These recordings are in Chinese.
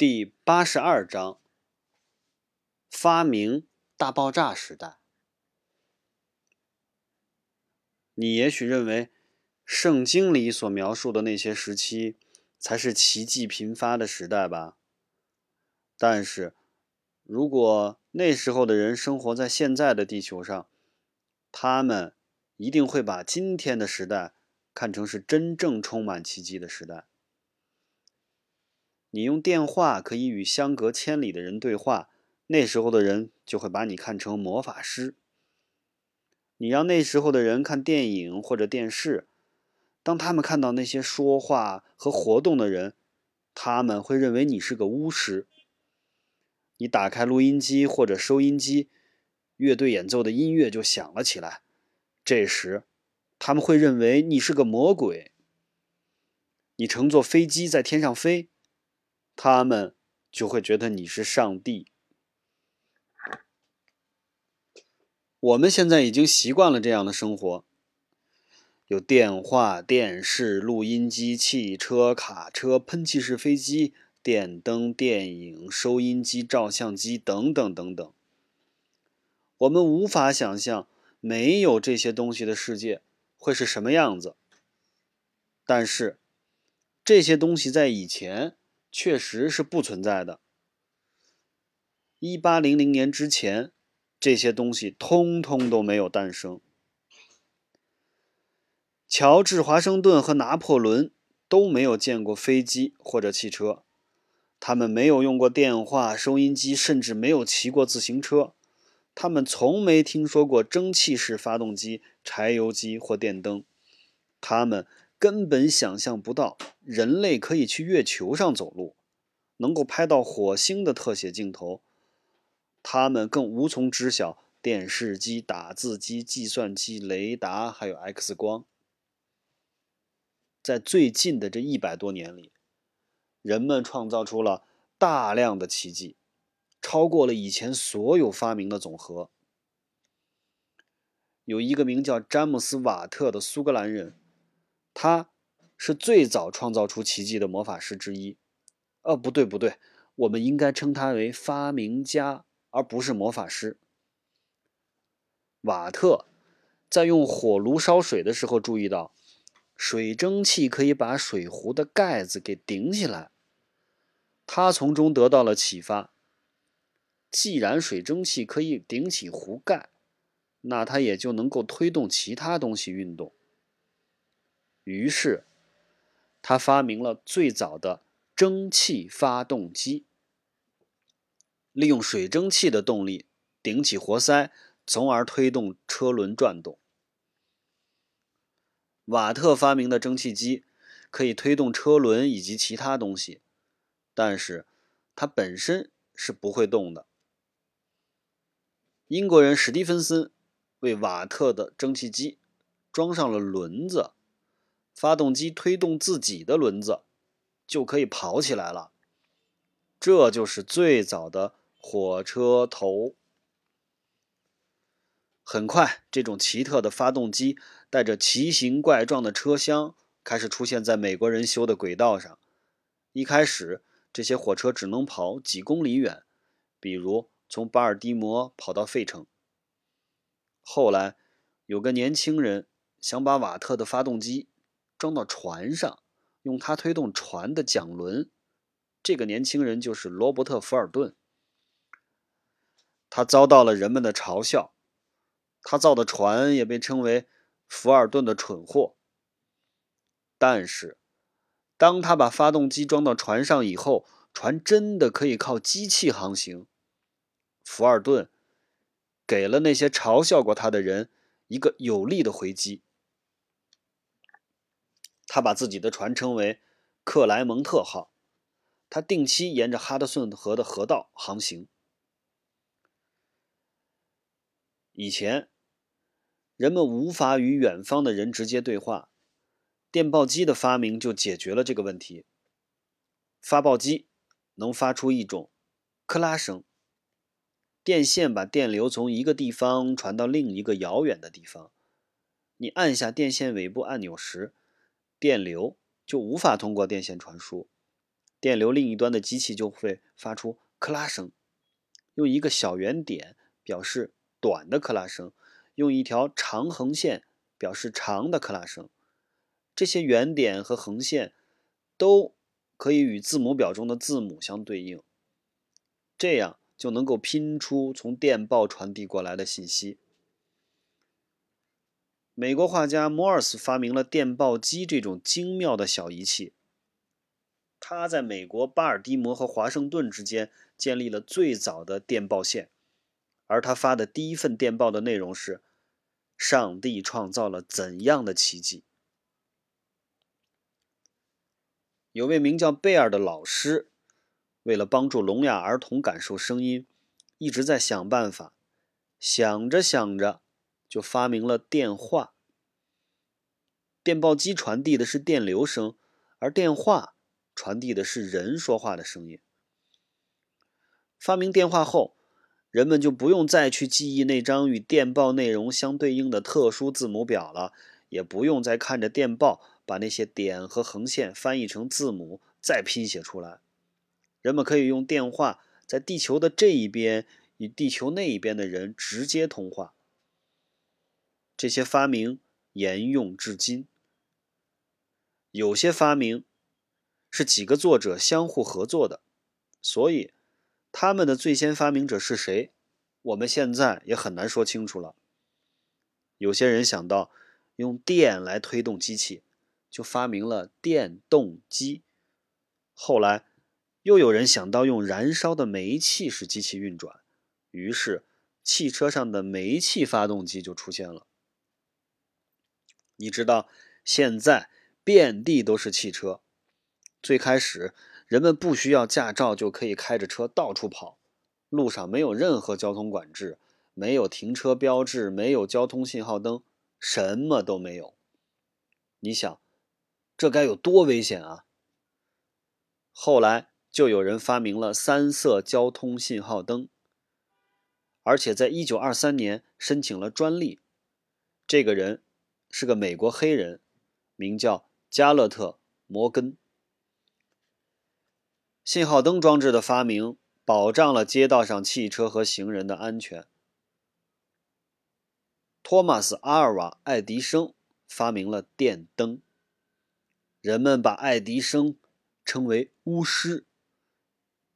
第八十二章：发明大爆炸时代。你也许认为，圣经里所描述的那些时期才是奇迹频发的时代吧？但是，如果那时候的人生活在现在的地球上，他们一定会把今天的时代看成是真正充满奇迹的时代。你用电话可以与相隔千里的人对话，那时候的人就会把你看成魔法师。你让那时候的人看电影或者电视，当他们看到那些说话和活动的人，他们会认为你是个巫师。你打开录音机或者收音机，乐队演奏的音乐就响了起来，这时他们会认为你是个魔鬼。你乘坐飞机在天上飞。他们就会觉得你是上帝。我们现在已经习惯了这样的生活：有电话、电视、录音机、汽车、卡车、喷气式飞机、电灯、电影、收音机、照相机等等等等。我们无法想象没有这些东西的世界会是什么样子。但是，这些东西在以前。确实是不存在的。一八零零年之前，这些东西通通都没有诞生。乔治·华盛顿和拿破仑都没有见过飞机或者汽车，他们没有用过电话、收音机，甚至没有骑过自行车。他们从没听说过蒸汽式发动机、柴油机或电灯。他们。根本想象不到人类可以去月球上走路，能够拍到火星的特写镜头。他们更无从知晓电视机、打字机、计算机、雷达，还有 X 光。在最近的这一百多年里，人们创造出了大量的奇迹，超过了以前所有发明的总和。有一个名叫詹姆斯·瓦特的苏格兰人。他是最早创造出奇迹的魔法师之一。哦，不对，不对，我们应该称他为发明家，而不是魔法师。瓦特在用火炉烧水的时候，注意到水蒸气可以把水壶的盖子给顶起来。他从中得到了启发。既然水蒸气可以顶起壶盖，那它也就能够推动其他东西运动。于是，他发明了最早的蒸汽发动机，利用水蒸气的动力顶起活塞，从而推动车轮转动。瓦特发明的蒸汽机可以推动车轮以及其他东西，但是它本身是不会动的。英国人史蒂芬森为瓦特的蒸汽机装上了轮子。发动机推动自己的轮子，就可以跑起来了。这就是最早的火车头。很快，这种奇特的发动机带着奇形怪状的车厢开始出现在美国人修的轨道上。一开始，这些火车只能跑几公里远，比如从巴尔的摩跑到费城。后来，有个年轻人想把瓦特的发动机。装到船上，用它推动船的桨轮。这个年轻人就是罗伯特·福尔顿。他遭到了人们的嘲笑，他造的船也被称为“福尔顿的蠢货”。但是，当他把发动机装到船上以后，船真的可以靠机器航行。福尔顿给了那些嘲笑过他的人一个有力的回击。他把自己的船称为“克莱蒙特号”，他定期沿着哈德逊河的河道航行。以前，人们无法与远方的人直接对话，电报机的发明就解决了这个问题。发报机能发出一种“克拉”声，电线把电流从一个地方传到另一个遥远的地方。你按下电线尾部按钮时，电流就无法通过电线传输，电流另一端的机器就会发出克拉声。用一个小圆点表示短的克拉声，用一条长横线表示长的克拉声。这些圆点和横线都可以与字母表中的字母相对应，这样就能够拼出从电报传递过来的信息。美国画家摩尔斯发明了电报机这种精妙的小仪器。他在美国巴尔的摩和华盛顿之间建立了最早的电报线，而他发的第一份电报的内容是：“上帝创造了怎样的奇迹？”有位名叫贝尔的老师，为了帮助聋哑儿童感受声音，一直在想办法。想着想着，就发明了电话。电报机传递的是电流声，而电话。传递的是人说话的声音。发明电话后，人们就不用再去记忆那张与电报内容相对应的特殊字母表了，也不用再看着电报把那些点和横线翻译成字母再拼写出来。人们可以用电话在地球的这一边与地球那一边的人直接通话。这些发明沿用至今。有些发明。是几个作者相互合作的，所以他们的最先发明者是谁，我们现在也很难说清楚了。有些人想到用电来推动机器，就发明了电动机；后来又有人想到用燃烧的煤气使机器运转，于是汽车上的煤气发动机就出现了。你知道，现在遍地都是汽车。最开始，人们不需要驾照就可以开着车到处跑，路上没有任何交通管制，没有停车标志，没有交通信号灯，什么都没有。你想，这该有多危险啊！后来就有人发明了三色交通信号灯，而且在一九二三年申请了专利。这个人是个美国黑人，名叫加勒特·摩根。信号灯装置的发明保障了街道上汽车和行人的安全。托马斯·阿尔瓦·爱迪生发明了电灯。人们把爱迪生称为巫师，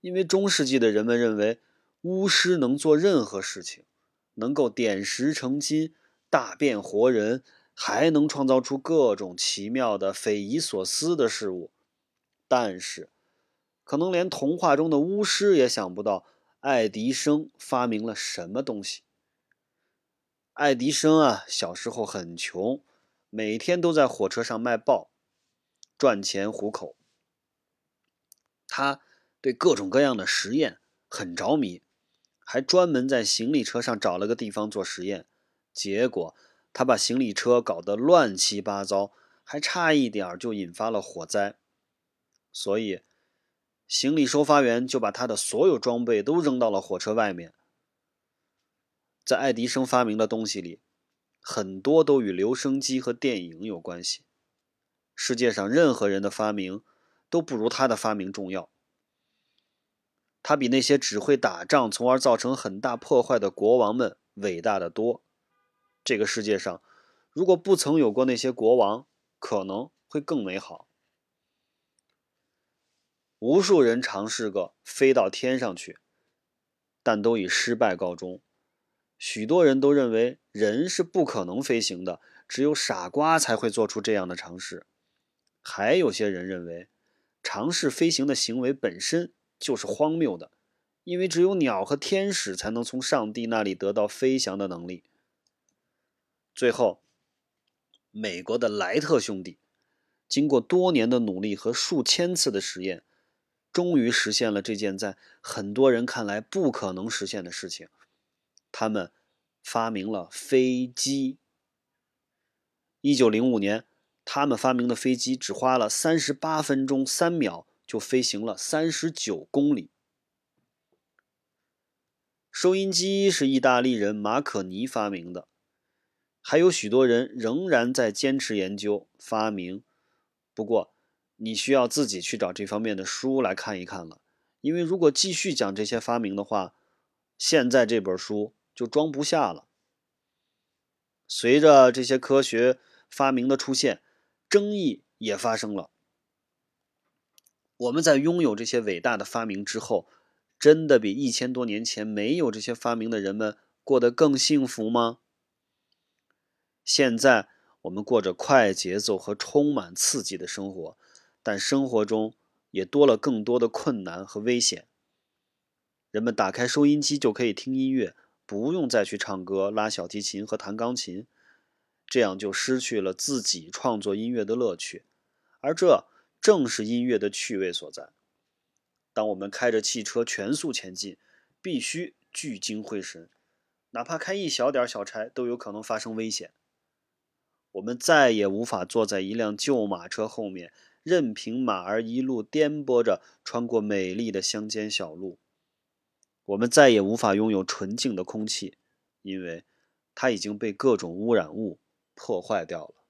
因为中世纪的人们认为巫师能做任何事情，能够点石成金、大变活人，还能创造出各种奇妙的、匪夷所思的事物。但是，可能连童话中的巫师也想不到，爱迪生发明了什么东西。爱迪生啊，小时候很穷，每天都在火车上卖报，赚钱糊口。他对各种各样的实验很着迷，还专门在行李车上找了个地方做实验。结果他把行李车搞得乱七八糟，还差一点就引发了火灾。所以。行李收发员就把他的所有装备都扔到了火车外面。在爱迪生发明的东西里，很多都与留声机和电影有关系。世界上任何人的发明都不如他的发明重要。他比那些只会打仗，从而造成很大破坏的国王们伟大的多。这个世界上，如果不曾有过那些国王，可能会更美好。无数人尝试过飞到天上去，但都以失败告终。许多人都认为人是不可能飞行的，只有傻瓜才会做出这样的尝试。还有些人认为，尝试飞行的行为本身就是荒谬的，因为只有鸟和天使才能从上帝那里得到飞翔的能力。最后，美国的莱特兄弟经过多年的努力和数千次的实验。终于实现了这件在很多人看来不可能实现的事情。他们发明了飞机。一九零五年，他们发明的飞机只花了三十八分钟三秒就飞行了三十九公里。收音机是意大利人马可尼发明的，还有许多人仍然在坚持研究发明。不过，你需要自己去找这方面的书来看一看了。因为如果继续讲这些发明的话，现在这本书就装不下了。随着这些科学发明的出现，争议也发生了。我们在拥有这些伟大的发明之后，真的比一千多年前没有这些发明的人们过得更幸福吗？现在我们过着快节奏和充满刺激的生活，但生活中也多了更多的困难和危险。人们打开收音机就可以听音乐，不用再去唱歌、拉小提琴和弹钢琴，这样就失去了自己创作音乐的乐趣，而这。正是音乐的趣味所在。当我们开着汽车全速前进，必须聚精会神，哪怕开一小点小差，都有可能发生危险。我们再也无法坐在一辆旧马车后面，任凭马儿一路颠簸着穿过美丽的乡间小路。我们再也无法拥有纯净的空气，因为它已经被各种污染物破坏掉了。